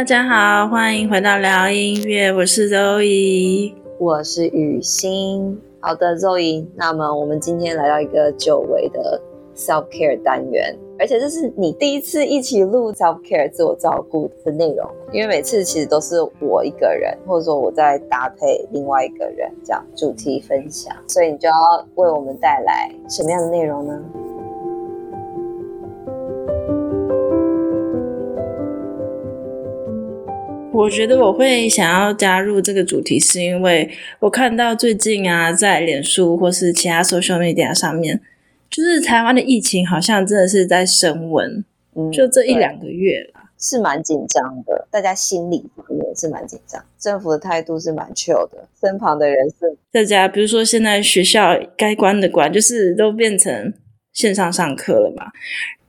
大家好，欢迎回到聊音乐，我是周怡我是雨欣。好的周怡那么我们今天来到一个久违的 self care 单元，而且这是你第一次一起录 self care 自我照顾的内容，因为每次其实都是我一个人，或者说我在搭配另外一个人这样主题分享，所以你就要为我们带来什么样的内容呢？我觉得我会想要加入这个主题，是因为我看到最近啊，在脸书或是其他 social media 上面，就是台湾的疫情好像真的是在升温，嗯，就这一两个月啦，是蛮紧张的，大家心里也是蛮紧张，政府的态度是蛮 chill 的，身旁的人是大家，比如说现在学校该关的关，就是都变成线上上课了嘛。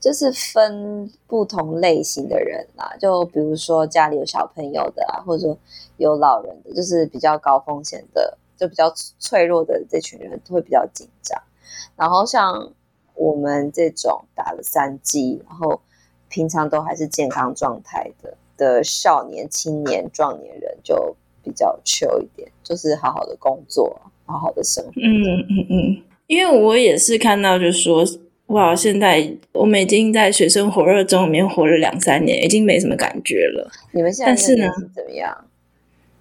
就是分不同类型的人啦，就比如说家里有小朋友的啊，或者说有老人的，就是比较高风险的，就比较脆弱的这群人会比较紧张。然后像我们这种打了三剂，然后平常都还是健康状态的的少年、青年、壮年人，就比较 chill 一点，就是好好的工作，好好的生活。嗯嗯嗯，因为我也是看到，就是说。哇！现在我们已经在水深火热中里面活了两三年，已经没什么感觉了。你们现在是呢？怎么样？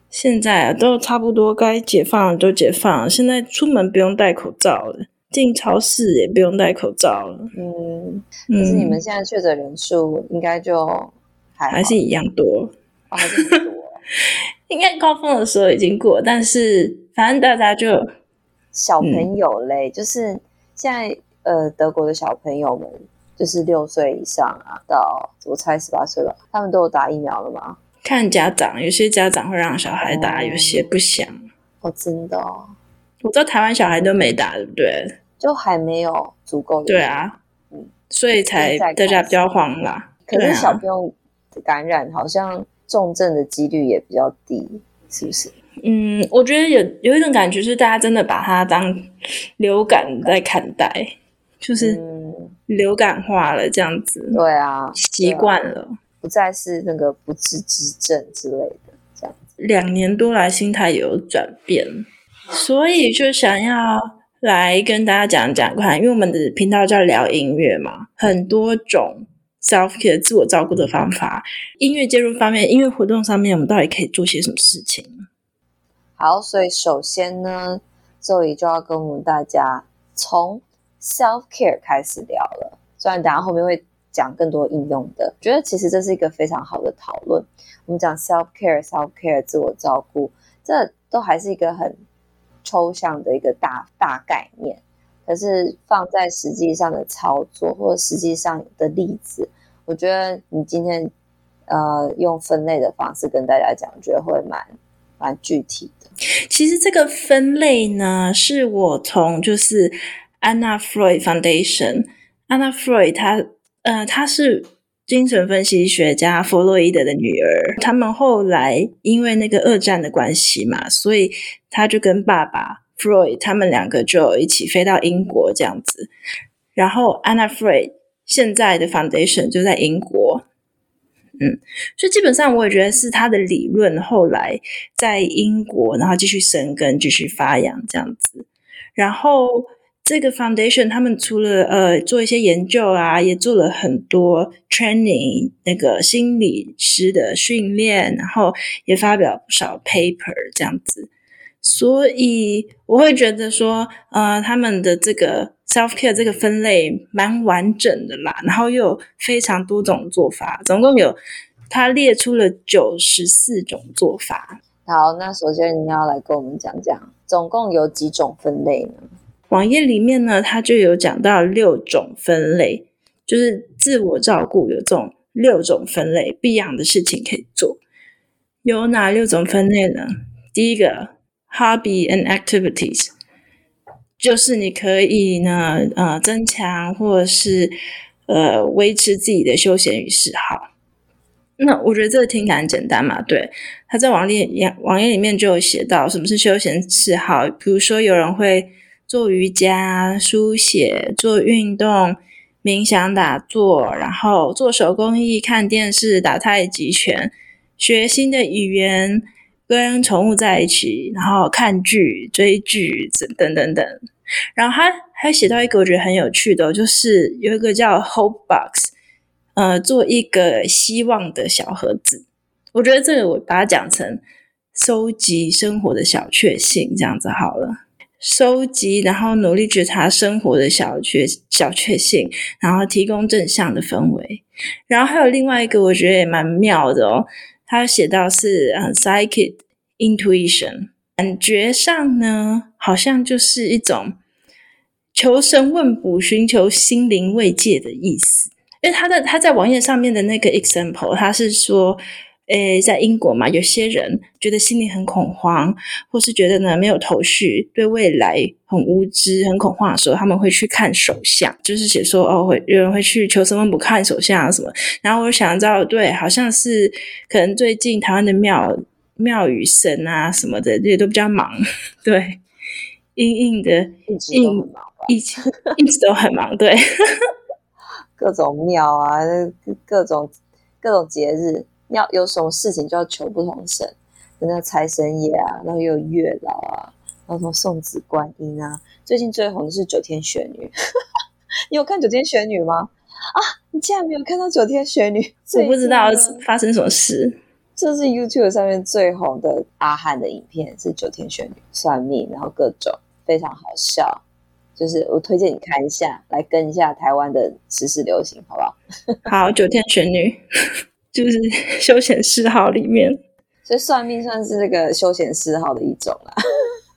现在啊，都差不多该解放了，都解放了。现在出门不用戴口罩了，进超市也不用戴口罩了。嗯，可是你们现在确诊人数应该就还还是一样多，哦、还是多。应该高峰的时候已经过，但是反正大家就小朋友嘞，嗯、就是现在。呃，德国的小朋友们就是六岁以上啊，到我猜十八岁吧，他们都有打疫苗了吗？看家长，有些家长会让小孩打，哦、有些不想。哦，真的哦。我知道台湾小孩都没打，对不对？就还没有足够的。对啊，嗯，所以才大家比较慌啦。可是小朋友感染好像重症的几率也比较低，是不是？嗯，我觉得有有一种感觉是大家真的把它当流感在看待。就是流感化了这样子，嗯、对啊，习惯了，不再是那个不治之症之类的这样子。两年多来，心态有转变，所以就想要来跟大家讲讲看，因为我们的频道叫聊音乐嘛，很多种 self care 自我照顾的方法，音乐介入方面，音乐活动上面，我们到底可以做些什么事情？好，所以首先呢，Zoe 就要跟我们大家从 self care 开始聊了，虽然等下后面会讲更多应用的，觉得其实这是一个非常好的讨论。我们讲 self care，self care 自我照顾，这都还是一个很抽象的一个大大概念。可是放在实际上的操作或者实际上的例子，我觉得你今天呃用分类的方式跟大家讲，觉得会蛮蛮具体的。其实这个分类呢，是我从就是。Anna Freud Foundation，Anna Freud 她呃她是精神分析学家弗洛伊德的女儿。他们后来因为那个二战的关系嘛，所以她就跟爸爸 Freud 他们两个就一起飞到英国这样子。然后 Anna Freud 现在的 Foundation 就在英国，嗯，所以基本上我也觉得是他的理论后来在英国，然后继续生根、继续发扬这样子，然后。这个 foundation 他们除了呃做一些研究啊，也做了很多 training 那个心理师的训练，然后也发表不少 paper 这样子。所以我会觉得说，呃，他们的这个 self care 这个分类蛮完整的啦，然后又有非常多种做法，总共有他列出了九十四种做法。好，那首先你要来跟我们讲讲，总共有几种分类呢？网页里面呢，它就有讲到六种分类，就是自我照顾有这种六种分类，不一样的事情可以做。有哪六种分类呢？第一个，hobby and activities，就是你可以呢，呃，增强或者是呃维持自己的休闲与嗜好。那我觉得这个听起来很简单嘛，对。他在网页网页里面就有写到什么是休闲嗜好，比如说有人会。做瑜伽、书写、做运动、冥想、打坐，然后做手工艺、看电视、打太极拳、学新的语言，跟宠物在一起，然后看剧、追剧等等等等。然后他还写到一个我觉得很有趣的，就是有一个叫 Hope Box，呃，做一个希望的小盒子。我觉得这个我把它讲成收集生活的小确幸，这样子好了。收集，然后努力觉察生活的小确小确幸，然后提供正向的氛围。然后还有另外一个，我觉得也蛮妙的哦。他写到是嗯，psychic intuition，感觉上呢，好像就是一种求神问卜、寻求心灵慰藉的意思。因为他的他在网页上面的那个 example，他是说。诶，在英国嘛，有些人觉得心里很恐慌，或是觉得呢没有头绪，对未来很无知、很恐慌的时候，他们会去看手相，就是写说哦，会有人会去求神问卜看手相啊什么。然后我想知道，对，好像是可能最近台湾的庙庙宇神啊什么的，这些都比较忙，对，硬硬的，一直都很忙，一直一直都很忙，对，各种庙啊，各种各种节日。要有什么事情就要求不同神，那财神爷啊，然后又有月老啊，然后什么送子观音啊。最近最红的是九天玄女，你有看九天玄女吗？啊，你竟然没有看到九天玄女？我不知道发生什么事。这是 YouTube 上面最红的阿汉的影片，是九天玄女算命，然后各种非常好笑，就是我推荐你看一下，来跟一下台湾的时事流行，好不好？好，九天玄女。就是 休闲嗜好里面，所以算命算是这个休闲嗜好的一种啦。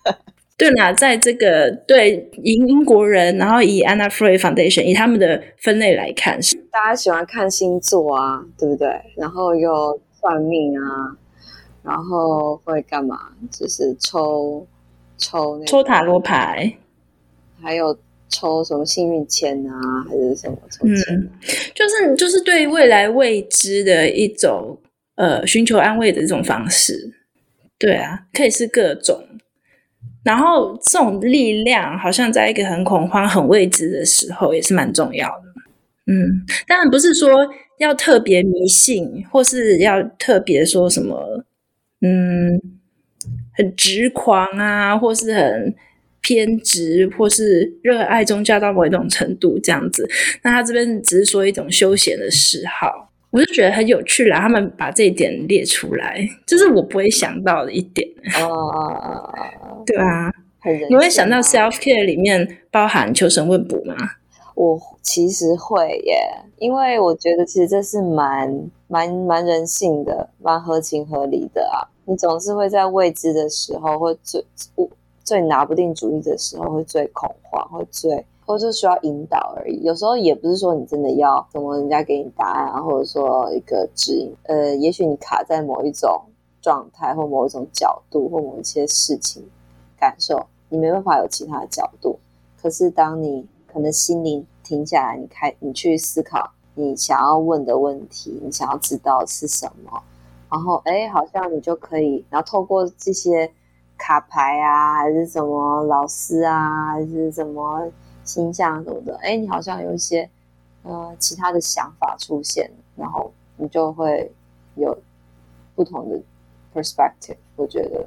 对啦，在这个对以英国人，然后以 Anna Freud Foundation 以他们的分类来看，是大家喜欢看星座啊，对不对？然后又算命啊，然后会干嘛？就是抽抽、那、抽塔罗牌，还有。抽什么幸运签啊，还是什么抽签？嗯，就是就是对未来未知的一种呃寻求安慰的这种方式。对啊，可以是各种。然后这种力量好像在一个很恐慌、很未知的时候，也是蛮重要的。嗯，当然不是说要特别迷信，或是要特别说什么，嗯，很执狂啊，或是很。偏执或是热爱宗教到某一种程度这样子，那他这边只是说一种休闲的嗜好，我就觉得很有趣啦。他们把这一点列出来，这是我不会想到的一点。哦 对啊，你会想到 self care 里面包含求神问卜吗？我其实会耶，因为我觉得其实这是蛮蛮蛮人性的，蛮合情合理的啊。你总是会在未知的时候会。最拿不定主意的时候，会最恐慌，会最，或者是需要引导而已。有时候也不是说你真的要怎么人家给你答案，或者说一个指引。呃，也许你卡在某一种状态，或某一种角度，或某一些事情感受，你没办法有其他的角度。可是当你可能心灵停下来，你开，你去思考你想要问的问题，你想要知道是什么，然后哎，好像你就可以，然后透过这些。卡牌啊，还是什么老师啊，还是什么形象什么的，哎，你好像有一些呃其他的想法出现，然后你就会有不同的 perspective，我觉得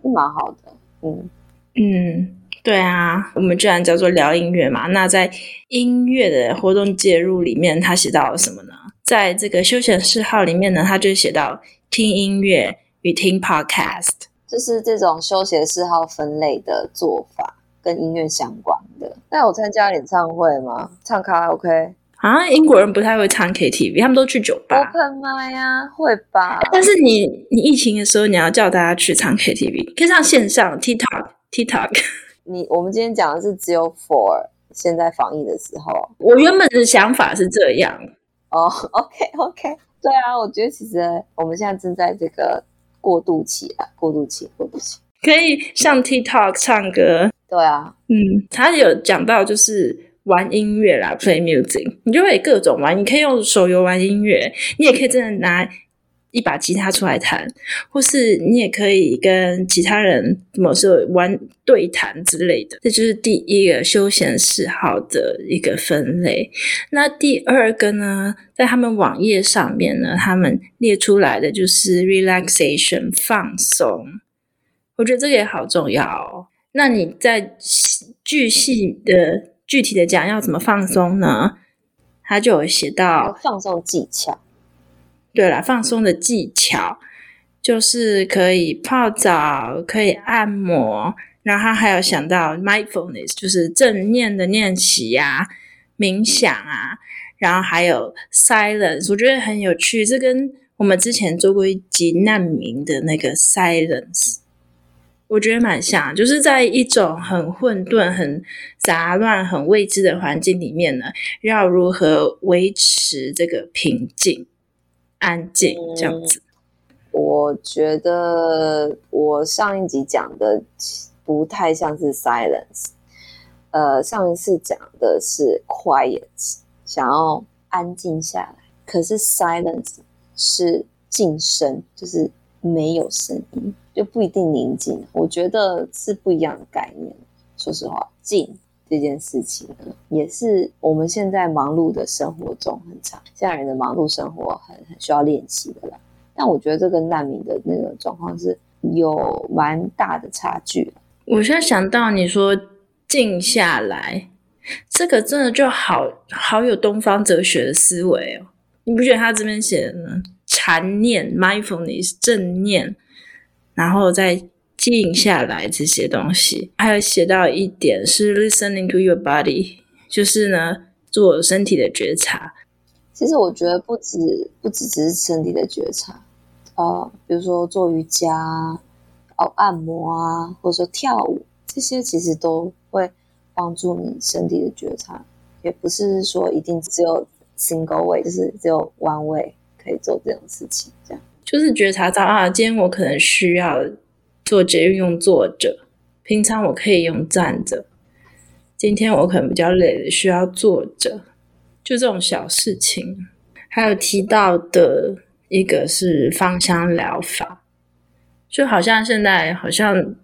是蛮好的。嗯嗯，对啊，我们居然叫做聊音乐嘛，那在音乐的活动介入里面，他写到了什么呢？在这个休闲嗜好里面呢，他就写到听音乐与听 podcast。就是这种休闲嗜好分类的做法，跟音乐相关的。那有参加演唱会吗？唱卡拉 OK？啊，英国人不太会唱 KTV，他们都去酒吧。Open 麦呀，会吧？但是你你疫情的时候，你要叫大家去唱 KTV，可以上线上 TikTok TikTok。你我们今天讲的是只有 for 现在防疫的时候。我原本的想法是这样。哦、oh，OK OK，对啊，我觉得其实我们现在正在这个。过渡期啊，过渡期，过渡期，可以上 TikTok 唱歌。对啊，嗯，他有讲到就是玩音乐啦，play music，你就会各种玩，你可以用手游玩音乐，你也可以真的拿一把吉他出来弹，或是你也可以跟其他人怎么说玩对谈之类的。这就是第一个休闲嗜好的一个分类。那第二个呢，在他们网页上面呢，他们列出来的就是 relaxation 放松。我觉得这个也好重要哦。那你在具细的具体的讲要怎么放松呢？他就有写到放松技巧。对了，放松的技巧就是可以泡澡，可以按摩，然后还有想到 mindfulness，就是正念的练习呀、冥想啊，然后还有 silence，我觉得很有趣。这跟我们之前做过一集难民的那个 silence，我觉得蛮像，就是在一种很混沌、很杂乱、很未知的环境里面呢，要如何维持这个平静？安静这样子，嗯，我觉得我上一集讲的不太像是 silence，呃，上一次讲的是 quiet，想要安静下来。可是 silence 是静声，就是没有声音，就不一定宁静。我觉得是不一样的概念。说实话，静。这件事情呢，也是我们现在忙碌的生活中很常，现在人的忙碌生活很很需要练习的啦。但我觉得这跟难民的那个状况是有蛮大的差距。我现在想到你说静下来，这个真的就好好有东方哲学的思维哦。你不觉得他这边写的呢？禅念 （mindfulness） 正念，然后再。静下来这些东西，还有写到一点是 listening to your body，就是呢做身体的觉察。其实我觉得不止不止只是身体的觉察，呃，比如说做瑜伽、哦按摩啊，或者说跳舞，这些其实都会帮助你身体的觉察。也不是说一定只有 single way，就是只有 one way 可以做这种事情，这样就是觉察到啊，今天我可能需要。做捷运用坐着，平常我可以用站着。今天我可能比较累，需要坐着。就这种小事情，还有提到的一个是芳香疗法，就好像现在好像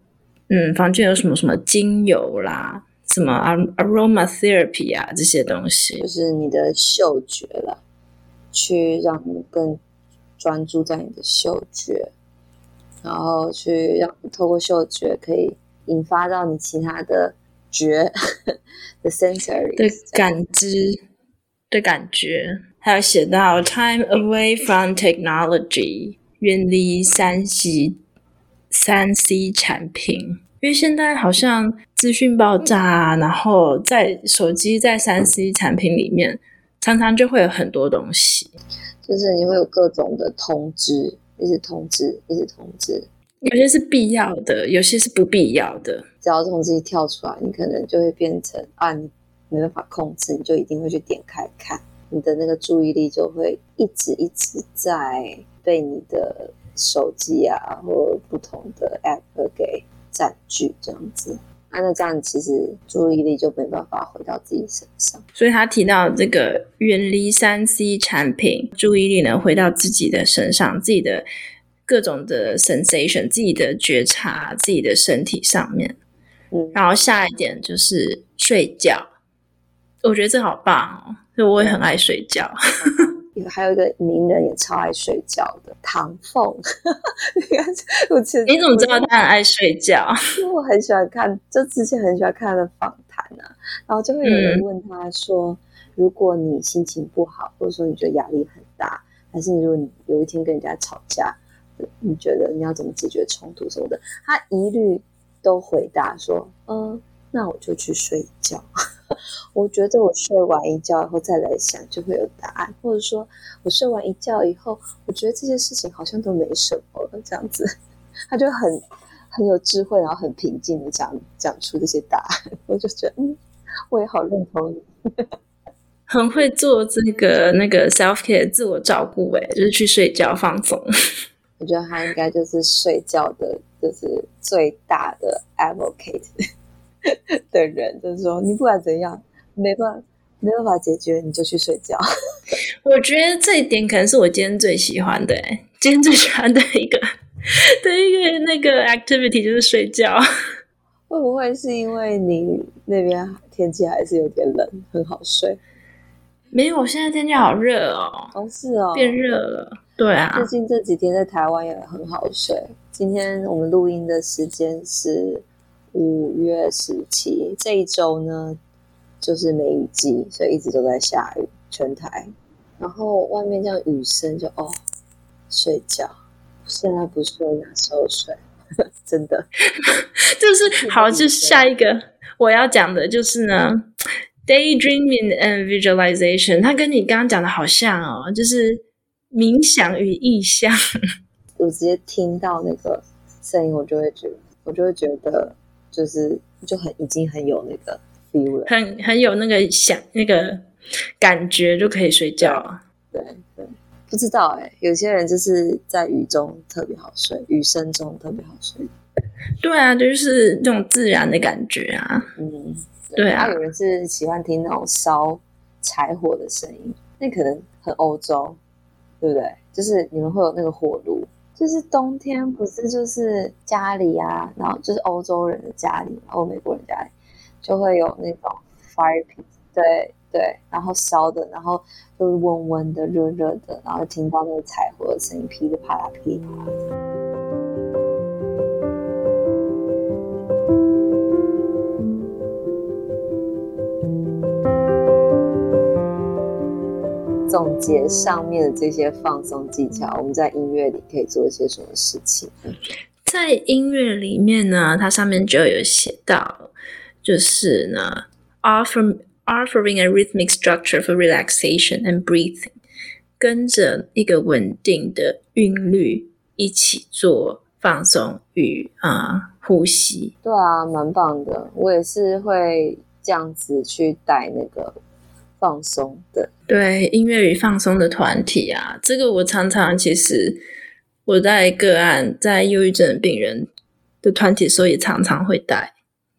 嗯，房间有什么什么精油啦，什么 aromatherapy 啊这些东西，就是你的嗅觉了，去让你更专注在你的嗅觉。然后去让透过嗅觉可以引发到你其他的觉的 sensory 的感知的感觉，还有写到 time away from technology，远离三 C 三 C 产品，因为现在好像资讯爆炸啊，然后在手机在三 C 产品里面，常常就会有很多东西，就是你会有各种的通知。一直通知，一直通知，有些是必要的，有些是不必要的。只要通知一跳出来，你可能就会变成啊，你没办法控制，你就一定会去点开看，你的那个注意力就会一直一直在被你的手机啊或不同的 app 给占据，这样子。啊，那这样其实注意力就没办法回到自己身上，所以他提到这个远离三 C 产品，注意力能回到自己的身上，自己的各种的 sensation，自己的觉察，自己的身体上面。嗯，然后下一点就是睡觉，我觉得这好棒哦，所以我也很爱睡觉。还有一个名人也超爱睡觉的唐凤，你看，我其实你怎么知道他很爱睡觉？因为我很喜欢看，就之前很喜欢看他的访谈啊，然后就会有人问他说：“嗯、如果你心情不好，或者说你觉得压力很大，还是你如果你有一天跟人家吵架，你觉得你要怎么解决冲突什么的？”他一律都回答说：“嗯，那我就去睡觉。” 我觉得我睡完一觉以后再来想，就会有答案，或者说我睡完一觉以后，我觉得这些事情好像都没什么了，这样子，他就很很有智慧，然后很平静的讲讲出这些答案，我就觉得嗯，我也好认同你，很会做这个那个 self care 自我照顾，哎，就是去睡觉放松。我觉得他应该就是睡觉的，就是最大的 advocate。的人就是说，你不管怎样，没办法，没办法解决，你就去睡觉。我觉得这一点可能是我今天最喜欢的，今天最喜欢的一个的一个那个 activity 就是睡觉。会不会是因为你那边天气还是有点冷，很好睡？没有，现在天气好热哦。哦，是哦，变热了。对啊，最近这几天在台湾也很好睡。今天我们录音的时间是五月十七，这一周呢就是梅雨季，所以一直都在下雨，全台。然后外面这样雨声就哦，睡觉。现在不睡哪时候睡？真的，就是 好，就是下一个我要讲的就是呢，daydreaming and visualization，它跟你刚刚讲的好像哦，就是冥想与意象。我直接听到那个声音，我就会觉得，我就会觉得，就是就很已经很有那个 feel 了，很很有那个想那个。感觉就可以睡觉啊？对对，不知道哎、欸，有些人就是在雨中特别好睡，雨声中特别好睡。对啊，就是那种自然的感觉啊。嗯，对，对啊。有人是喜欢听那种烧柴火的声音，那可能很欧洲，对不对？就是你们会有那个火炉，就是冬天不是就是家里啊，然后就是欧洲人的家里，然后美国人家里就会有那种 fire pit，对。对，然后烧的，然后就是温温的、热热的，然后听到那个柴火的声音，噼里啪啦、噼里啪啦。总结上面的这些放松技巧，我们在音乐里可以做一些什么事情？在音乐里面呢，它上面就有写到，就是呢，offer Offering a rhythmic structure for relaxation and breathing，跟着一个稳定的韵律一起做放松与啊、呃、呼吸。对啊，蛮棒的。我也是会这样子去带那个放松的。对，音乐与放松的团体啊，这个我常常其实我在个案在忧郁症病人的团体的时候，也常常会带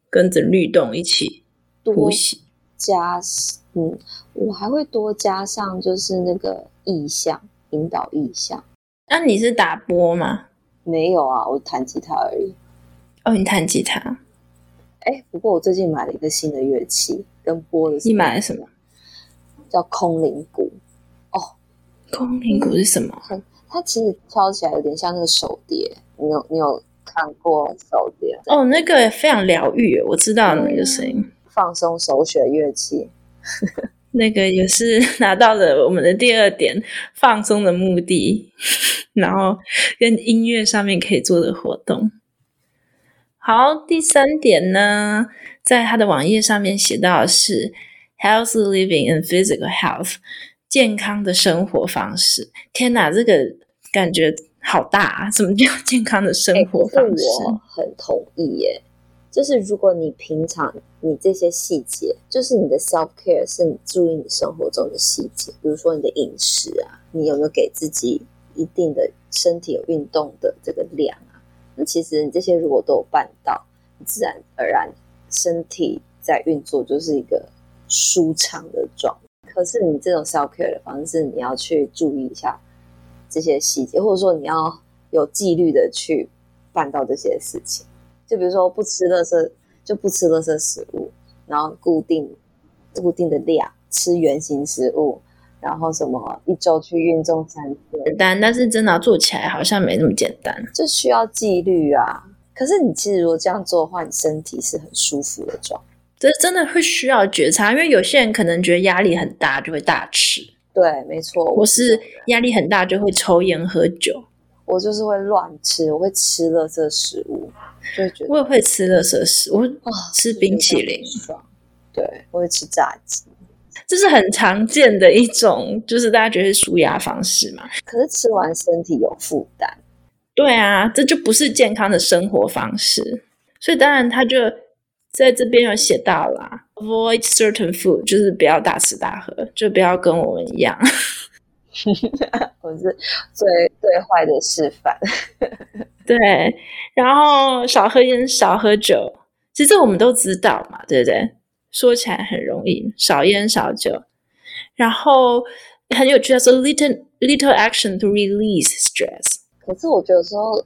跟着律动一起呼吸。加嗯，我还会多加上就是那个意象，引导意象。那、啊、你是打波吗？没有啊，我弹吉他而已。哦，你弹吉他？哎，不过我最近买了一个新的乐器，跟波的。你买了什么？叫空灵鼓。哦，空灵鼓是什么？它、其实敲起来有点像那个手碟。你有你有看过手碟？哦，那个非常疗愈，我知道那个声音。放松首选乐器，那个也是 拿到了我们的第二点放松的目的，然后跟音乐上面可以做的活动。好，第三点呢，在他的网页上面写到的是 Health living and physical health，健康的生活方式。天哪，这个感觉好大啊！什么叫健康的生活方式？欸、我很同意耶。就是如果你平常你这些细节，就是你的 self care，是你注意你生活中的细节，比如说你的饮食啊，你有没有给自己一定的身体有运动的这个量啊？那其实你这些如果都有办到，你自然而然身体在运作就是一个舒畅的状态。可是你这种 self care 的方式，你要去注意一下这些细节，或者说你要有纪律的去办到这些事情。就比如说不吃垃圾，就不吃垃圾食物，然后固定固定的量吃原形食物，然后什么一周去运动三次。简单，但是真的要做起来好像没那么简单，就需要纪律啊。可是你其实如果这样做的话，你身体是很舒服的状态。这真的会需要觉察，因为有些人可能觉得压力很大就会大吃，对，没错。我是压力很大就会抽烟喝酒，我就是会乱吃，我会吃垃圾食物。我也会吃垃圾食物，我会吃冰淇淋，对，我会吃炸鸡，这是很常见的一种，就是大家觉得是舒压方式嘛。可是吃完身体有负担，对啊，这就不是健康的生活方式。所以当然他就在这边有写到啦，avoid certain food，就是不要大吃大喝，就不要跟我们一样。我是最最坏的示范。对，然后少喝烟，少喝酒，其实我们都知道嘛，对不对？说起来很容易，少烟少酒。然后很有趣的说，little little action to release stress，可是我觉得有时候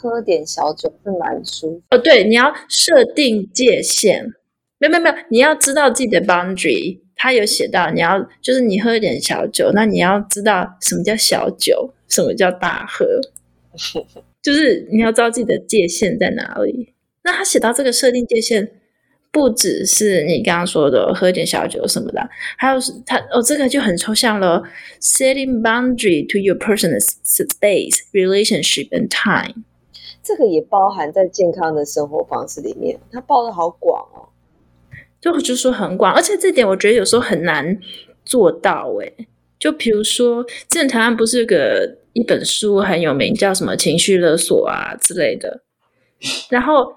喝点小酒是蛮舒服。哦，对，你要设定界限。没有没有没有，你要知道自己的 boundary。他有写到，你要就是你喝一点小酒，那你要知道什么叫小酒，什么叫大喝，就是你要知道自己的界限在哪里。那他写到这个设定界限，不只是你刚刚说的喝一点小酒什么的，还有他哦，这个就很抽象了。Setting boundary to your personal space, relationship and time，这个也包含在健康的生活方式里面，它包的好广哦。就就说很广，而且这点我觉得有时候很难做到诶。就比如说，之前台湾不是有个一本书很有名，叫什么情绪勒索啊之类的，然后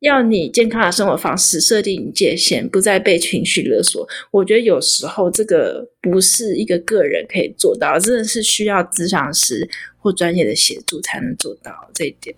要你健康的生活方式设定界限，不再被情绪勒索。我觉得有时候这个不是一个个人可以做到，真的是需要咨商师或专业的协助才能做到这一点。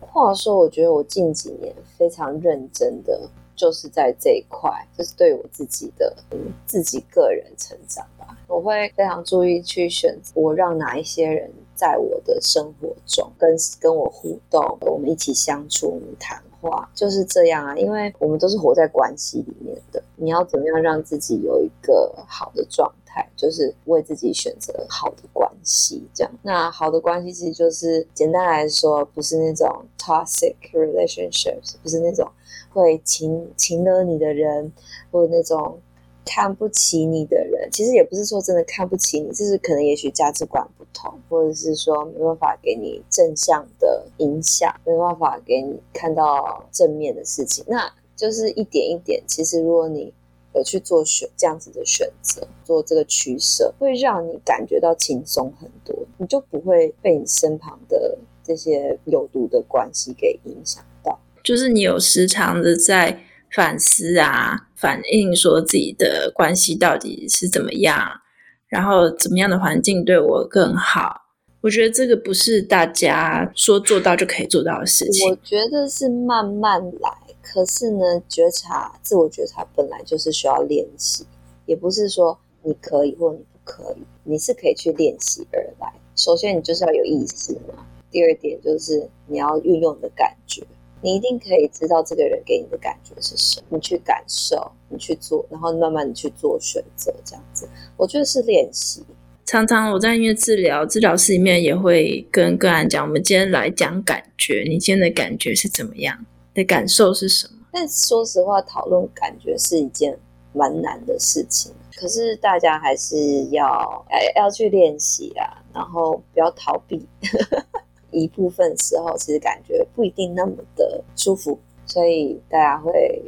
话说，我觉得我近几年非常认真的。就是在这一块，就是对我自己的、自己个人成长吧。我会非常注意去选择我让哪一些人在我的生活中跟跟我互动，我们一起相处，我们谈话，就是这样啊。因为我们都是活在关系里面的，你要怎么样让自己有一个好的状态，就是为自己选择好的关系。这样，那好的关系其实就是简单来说，不是那种 toxic relationships，不是那种。会情情勒你的人，或者那种看不起你的人，其实也不是说真的看不起你，就是可能也许价值观不同，或者是说没办法给你正向的影响，没办法给你看到正面的事情，那就是一点一点。其实如果你有去做选这样子的选择，做这个取舍，会让你感觉到轻松很多，你就不会被你身旁的这些有毒的关系给影响到。就是你有时常的在反思啊，反映说自己的关系到底是怎么样，然后怎么样的环境对我更好。我觉得这个不是大家说做到就可以做到的事情。我觉得是慢慢来，可是呢，觉察、自我觉察本来就是需要练习，也不是说你可以或你不可以，你是可以去练习而来。首先，你就是要有意识嘛。第二点就是你要运用你的感觉。你一定可以知道这个人给你的感觉是什么，你去感受，你去做，然后慢慢的去做选择，这样子，我觉得是练习。常常我在音乐治疗治疗室里面也会跟个案讲，我们今天来讲感觉，你今天的感觉是怎么样？的感受是什么？但说实话，讨论感觉是一件蛮难的事情，可是大家还是要要要去练习啊，然后不要逃避。一部分时候，其实感觉不一定那么的舒服，所以大家会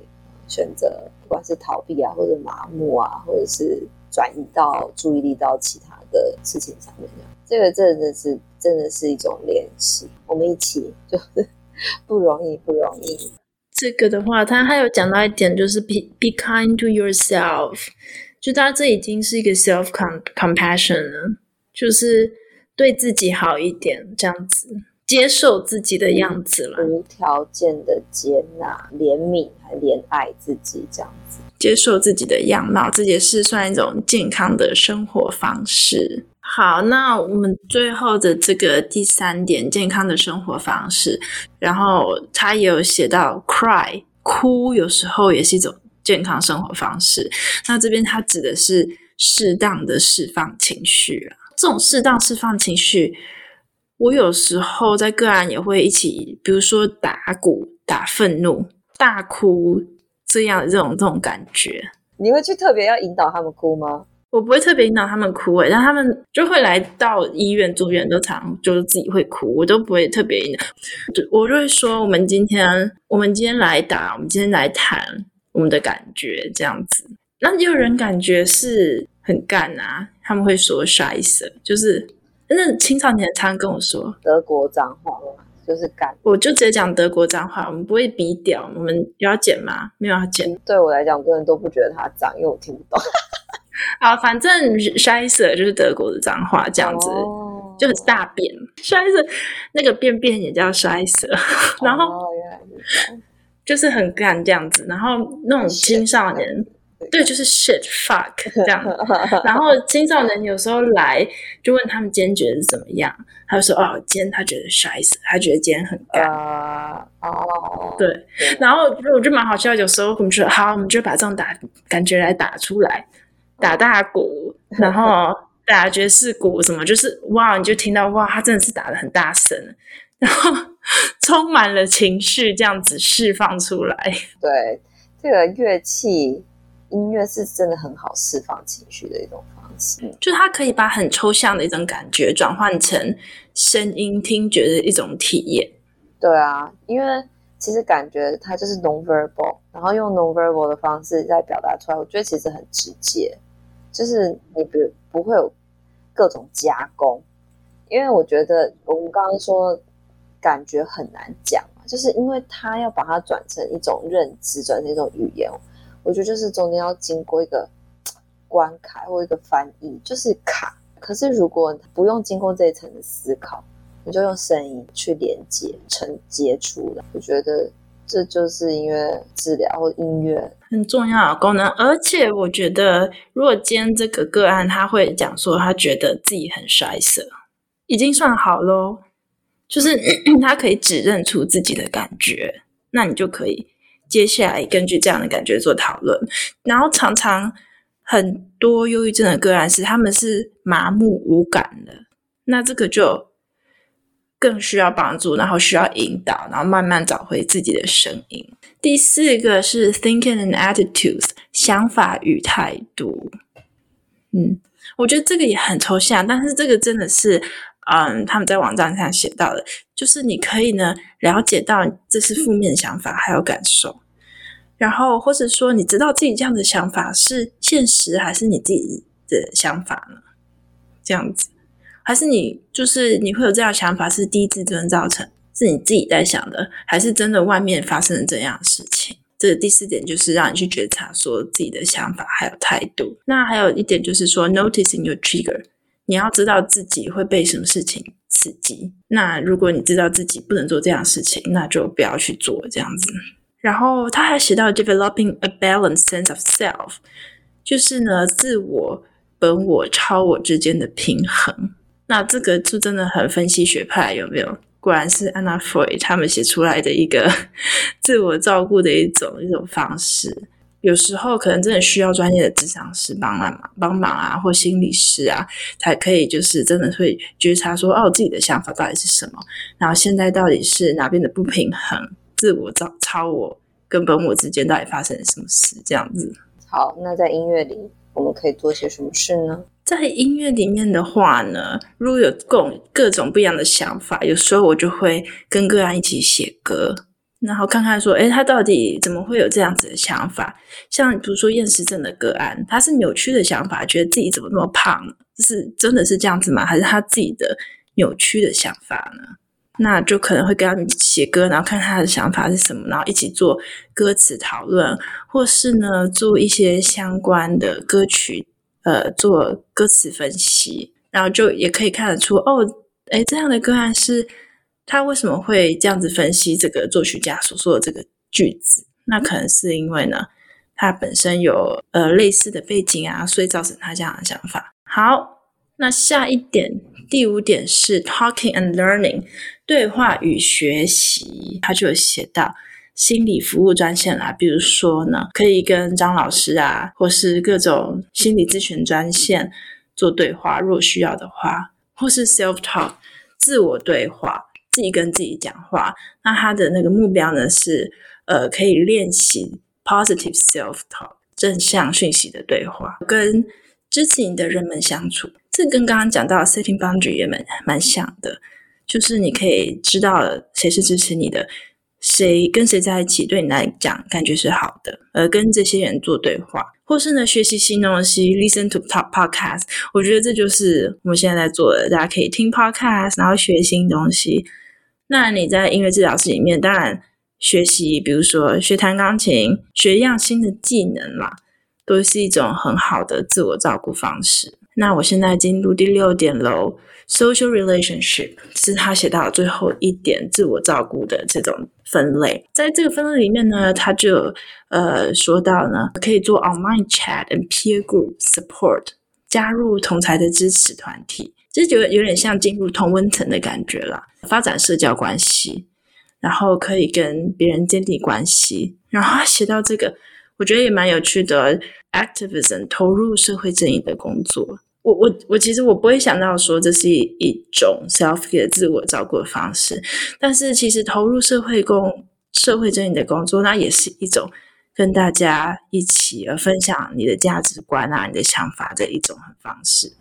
选择不管是逃避啊，或者麻木啊，或者是转移到注意力到其他的事情上面。这个真的是真的是一种练习，我们一起就是不容易，不容易。这个的话，他还有讲到一点，就是 be be kind to yourself，就他这已经是一个 self compassion 了，就是。对自己好一点，这样子接受自己的样子了，无条件的接纳、怜悯还怜爱自己，这样子接受自己的样貌，这也是算一种健康的生活方式。好，那我们最后的这个第三点，健康的生活方式，然后他也有写到，cry 哭有时候也是一种健康生活方式。那这边他指的是适当的释放情绪啊。这种适当释放情绪，我有时候在个案也会一起，比如说打鼓、打愤怒、大哭这样的这种这种感觉。你会去特别要引导他们哭吗？我不会特别引导他们哭诶，但他们就会来到医院住院都常就是自己会哭，我都不会特别引导。我就会说，我们今天我们今天来打，我们今天来谈我们的感觉这样子。那也有人感觉是很干啊。他们会说 Scheiße，就是那青少年常跟我说德国脏话，就是干。我就直接讲德国脏话，我们不会比屌。我们要剪吗？没有要剪。对我来讲，很多人都不觉得它脏，因为我听不懂。啊，反正 Scheiße 就是德国的脏话，这样子、哦、就很大便。Scheiße 那个便便也叫 Scheiße，然后、就是很干这样子。然后那种青少年。对，就是 shit fuck 这样。然后青少年有时候来就问他们今天觉得怎么样，他就说哦，今天他觉得 scheiße，他觉得今天很干。啊哦，对。然后我就蛮好笑，有时候我们说好，我们就把这种打感觉来打出来，打大鼓，然后打爵士鼓什么，就是哇，你就听到哇，他真的是打的很大声，然后充满了情绪，这样子释放出来。对。这个乐器音乐是真的很好释放情绪的一种方式，就它可以把很抽象的一种感觉转换成声音听觉的一种体验。对啊，因为其实感觉它就是 non-verbal，然后用 non-verbal 的方式再表达出来，我觉得其实很直接，就是你不不会有各种加工，因为我觉得我们刚刚说感觉很难讲。就是因为他要把它转成一种认知，转成一种语言，我觉得就是中间要经过一个 关卡或一个翻译，就是卡。可是如果不用经过这一层的思考，你就用声音去连接、承接出来，我觉得这就是音乐治疗或音乐很重要的功能。而且我觉得，如果今天这个个案他会讲说他觉得自己很衰色，已经算好喽。就是 他可以指认出自己的感觉，那你就可以接下来根据这样的感觉做讨论。然后常常很多忧郁症的个案是他们是麻木无感的，那这个就更需要帮助，然后需要引导，然后慢慢找回自己的声音。第四个是 thinking and attitudes，想法与态度。嗯，我觉得这个也很抽象，但是这个真的是。嗯，他们在网站上写到的，就是你可以呢了解到这是负面想法还有感受，然后或者说你知道自己这样的想法是现实还是你自己的想法呢？这样子，还是你就是你会有这样想法是低自尊造成，是你自己在想的，还是真的外面发生了这样的事情？这第四点就是让你去觉察说自己的想法还有态度。那还有一点就是说，noticing your trigger。你要知道自己会被什么事情刺激。那如果你知道自己不能做这样的事情，那就不要去做这样子。然后他还写到 developing a balanced sense of self，就是呢，自我、本我、超我之间的平衡。那这个就真的很分析学派，有没有？果然是 Anna Freud 他们写出来的一个 自我照顾的一种一种方式。有时候可能真的需要专业的咨商师帮忙帮忙啊，或心理师啊，才可以就是真的会觉察说，哦，自己的想法到底是什么，然后现在到底是哪边的不平衡，自我超超我跟本我之间到底发生了什么事，这样子。好，那在音乐里我们可以做些什么事呢？在音乐里面的话呢，如果有各各种不一样的想法，有时候我就会跟个案一起写歌。然后看看说，诶，他到底怎么会有这样子的想法？像比如说厌食症的个案，他是扭曲的想法，觉得自己怎么那么胖？是真的是这样子吗？还是他自己的扭曲的想法呢？那就可能会跟他们写歌，然后看他的想法是什么，然后一起做歌词讨论，或是呢做一些相关的歌曲，呃，做歌词分析，然后就也可以看得出，哦，诶，这样的个案是。他为什么会这样子分析这个作曲家所说的这个句子？那可能是因为呢，他本身有呃类似的背景啊，所以造成他这样的想法。好，那下一点，第五点是 talking and learning，对话与学习。他就有写到心理服务专线啦，比如说呢，可以跟张老师啊，或是各种心理咨询专线做对话，若需要的话，或是 self talk，自我对话。自己跟自己讲话，那他的那个目标呢是，呃，可以练习 positive self-talk 正向讯息的对话，跟支持你的人们相处。这跟刚刚讲到 setting boundary 也蛮蛮像的，就是你可以知道谁是支持你的，谁跟谁在一起对你来讲感觉是好的，而跟这些人做对话，或是呢学习新东西，listen to top podcast。我觉得这就是我们现在在做的，大家可以听 podcast，然后学新东西。那你在音乐治疗室里面，当然学习，比如说学弹钢琴，学一样新的技能嘛，都是一种很好的自我照顾方式。那我现在进入第六点喽，social relationship 是他写到最后一点，自我照顾的这种分类。在这个分类里面呢，他就呃说到呢，可以做 online chat and peer group support，加入同才的支持团体，这就有点像进入同温层的感觉了，发展社交关系，然后可以跟别人建立关系。然后他写到这个，我觉得也蛮有趣的，activism 投入社会正义的工作。我我我其实我不会想到说这是一种 self care 自我照顾的方式，但是其实投入社会工社会正义的工作，那也是一种跟大家一起而分享你的价值观啊、你的想法的一种方式。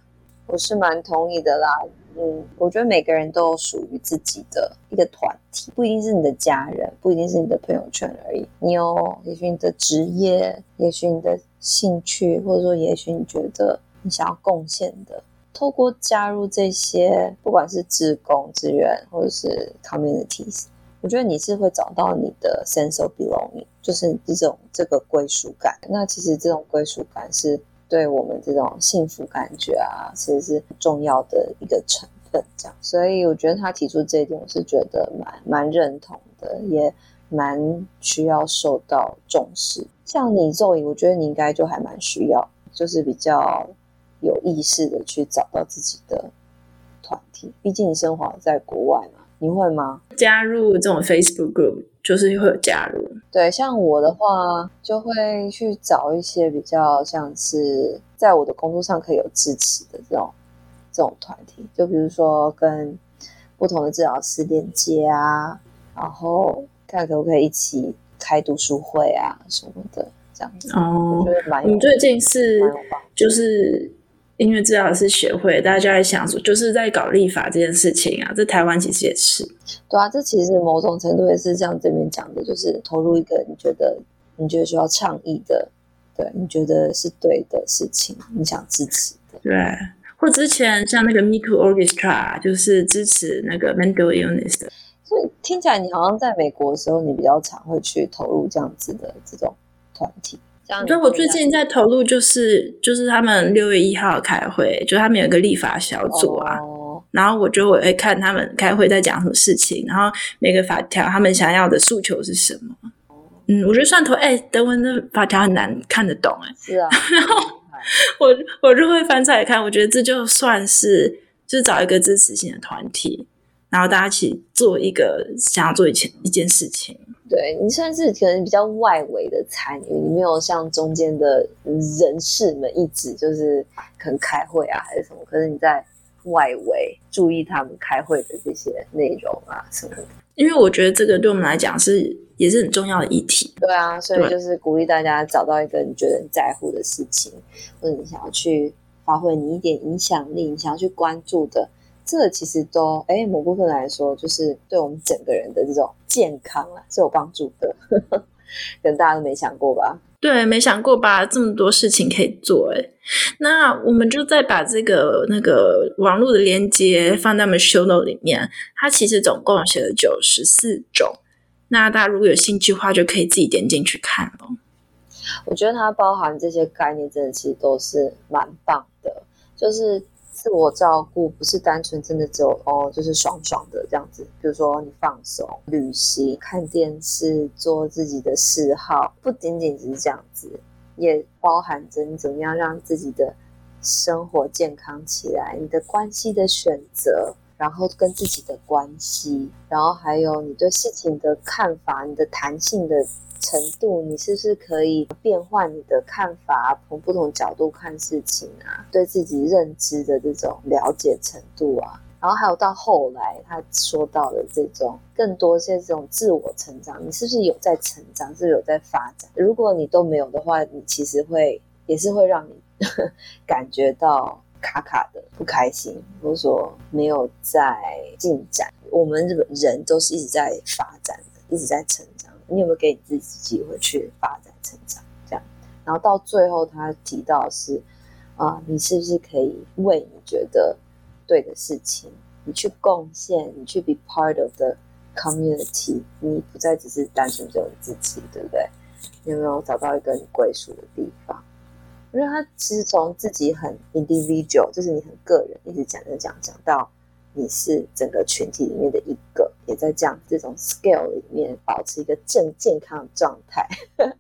我是蛮同意的啦，嗯，我觉得每个人都有属于自己的一个团体，不一定是你的家人，不一定是你的朋友圈而已。你有也许你的职业，也许你的兴趣，或者说也许你觉得。你想要贡献的，透过加入这些，不管是志工、志愿，或者是 communities，我觉得你是会找到你的 sense of belonging，就是这种这个归属感。那其实这种归属感是对我们这种幸福感觉啊，其实是重要的一个成分。这样，所以我觉得他提出这一点，我是觉得蛮蛮认同的，也蛮需要受到重视。像你 Zoe，我觉得你应该就还蛮需要，就是比较。有意识的去找到自己的团体，毕竟你生活在国外嘛，你会吗？加入这种 Facebook group，就是会有加入。对，像我的话，就会去找一些比较像是在我的工作上可以有支持的这种这种团体，就比如说跟不同的治疗师连接啊，然后看可不可以一起开读书会啊什么的，这样子。哦，你最近是就是。音乐治疗师协会，大家就在想说，就是在搞立法这件事情啊，这台湾其实也是。对啊，这其实某种程度也是像这边讲的，就是投入一个你觉得你觉得需要倡议的，对，你觉得是对的事情，你想支持的。对，或之前像那个 Miku Orchestra，就是支持那个 mental illness 的。所以听起来你好像在美国的时候，你比较常会去投入这样子的这种团体。对，我最近在投入，就是就是他们六月一号开会，就他们有一个立法小组啊，哦、然后我就我会看他们开会在讲什么事情，然后每个法条他们想要的诉求是什么。嗯，我觉得算投，哎，德文的法条很难看得懂，哎，是啊，然后我我就会翻出来看，我觉得这就算是就是找一个支持性的团体，然后大家一起做一个想要做一件一件事情。对，你算是可能比较外围的参与，你没有像中间的人士们一直就是可能开会啊还是什么，可是你在外围注意他们开会的这些内容啊什么的。因为我觉得这个对我们来讲是也是很重要的议题。对啊，所以就是鼓励大家找到一个你觉得你在乎的事情，或者你想要去发挥你一点影响力，你想要去关注的。这其实都哎，某部分来说，就是对我们整个人的这种健康啊是有帮助的，可能大家都没想过吧？对，没想过吧？这么多事情可以做，哎，那我们就再把这个那个网络的连接放在我们 show note 里面。它其实总共写了九十四种，那大家如果有兴趣的话，就可以自己点进去看哦。我觉得它包含这些概念，真的其实都是蛮棒的，就是。自我照顾不是单纯真的只有哦，就是爽爽的这样子。比如说你放松、旅行、看电视、做自己的嗜好，不仅仅只是这样子，也包含着你怎么样让自己的生活健康起来，你的关系的选择，然后跟自己的关系，然后还有你对事情的看法，你的弹性的。程度，你是不是可以变换你的看法，从不同角度看事情啊？对自己认知的这种了解程度啊，然后还有到后来他说到的这种更多些这种自我成长，你是不是有在成长，是不是有在发展？如果你都没有的话，你其实会也是会让你 感觉到卡卡的不开心，或者说没有在进展。我们日本人都是一直在发展的，一直在成长。你有没有给你自己机会去发展成长？这样，然后到最后他提到是啊、你是不是可以为你觉得对的事情，你去贡献，你去 be part of the community，你不再只是单纯只有你自己，对不对？你有没有找到一个你归属的地方？我觉得他其实从自己很 individual，就是你很个人，一直讲讲讲到你是整个群体里面的一个，也在这样这种 scale 里面保持一个正健康的状态。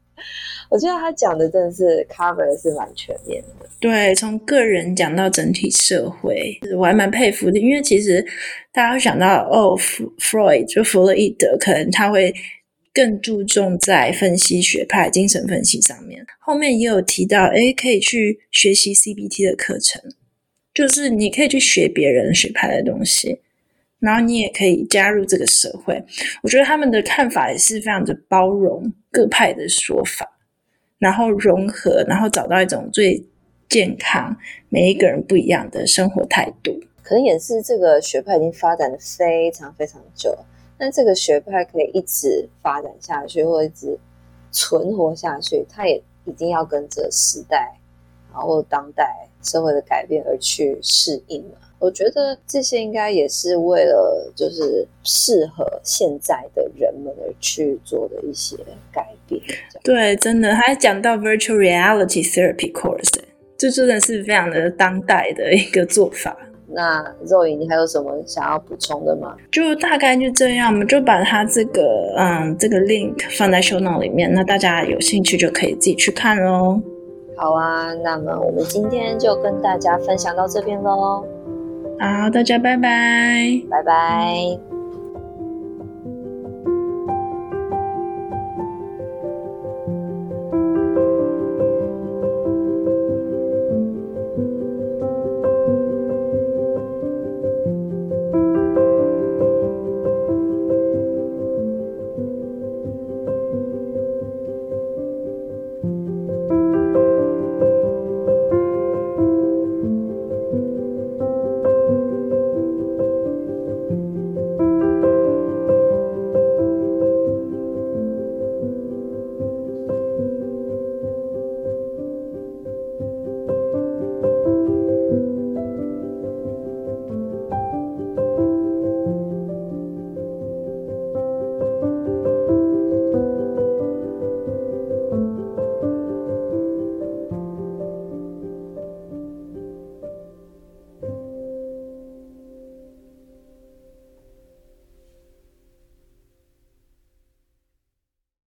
我觉得他讲的真的是 cover 是蛮全面的。对，从个人讲到整体社会，我还蛮佩服的。因为其实大家会想到哦，Freud 就弗洛伊德，可能他会更注重在分析学派、精神分析上面。后面也有提到，诶，可以去学习 CBT 的课程，就是你可以去学别人学派的东西，然后你也可以加入这个社会。我觉得他们的看法也是非常的包容各派的说法。然后融合，然后找到一种最健康、每一个人不一样的生活态度。可能也是这个学派已经发展的非常非常久，但这个学派可以一直发展下去，或一直存活下去，它也一定要跟着时代，然后当代社会的改变而去适应嘛。我觉得这些应该也是为了就是适合现在的人们而去做的一些改变。对，真的，还讲到 virtual reality therapy course，这真的是非常的当代的一个做法。那 Zoe，你还有什么想要补充的吗？就大概就这样，我们就把它这个嗯这个 link 放在 show note 里面，那大家有兴趣就可以自己去看喽。好啊，那么我们今天就跟大家分享到这边喽。好，大家拜拜，拜拜。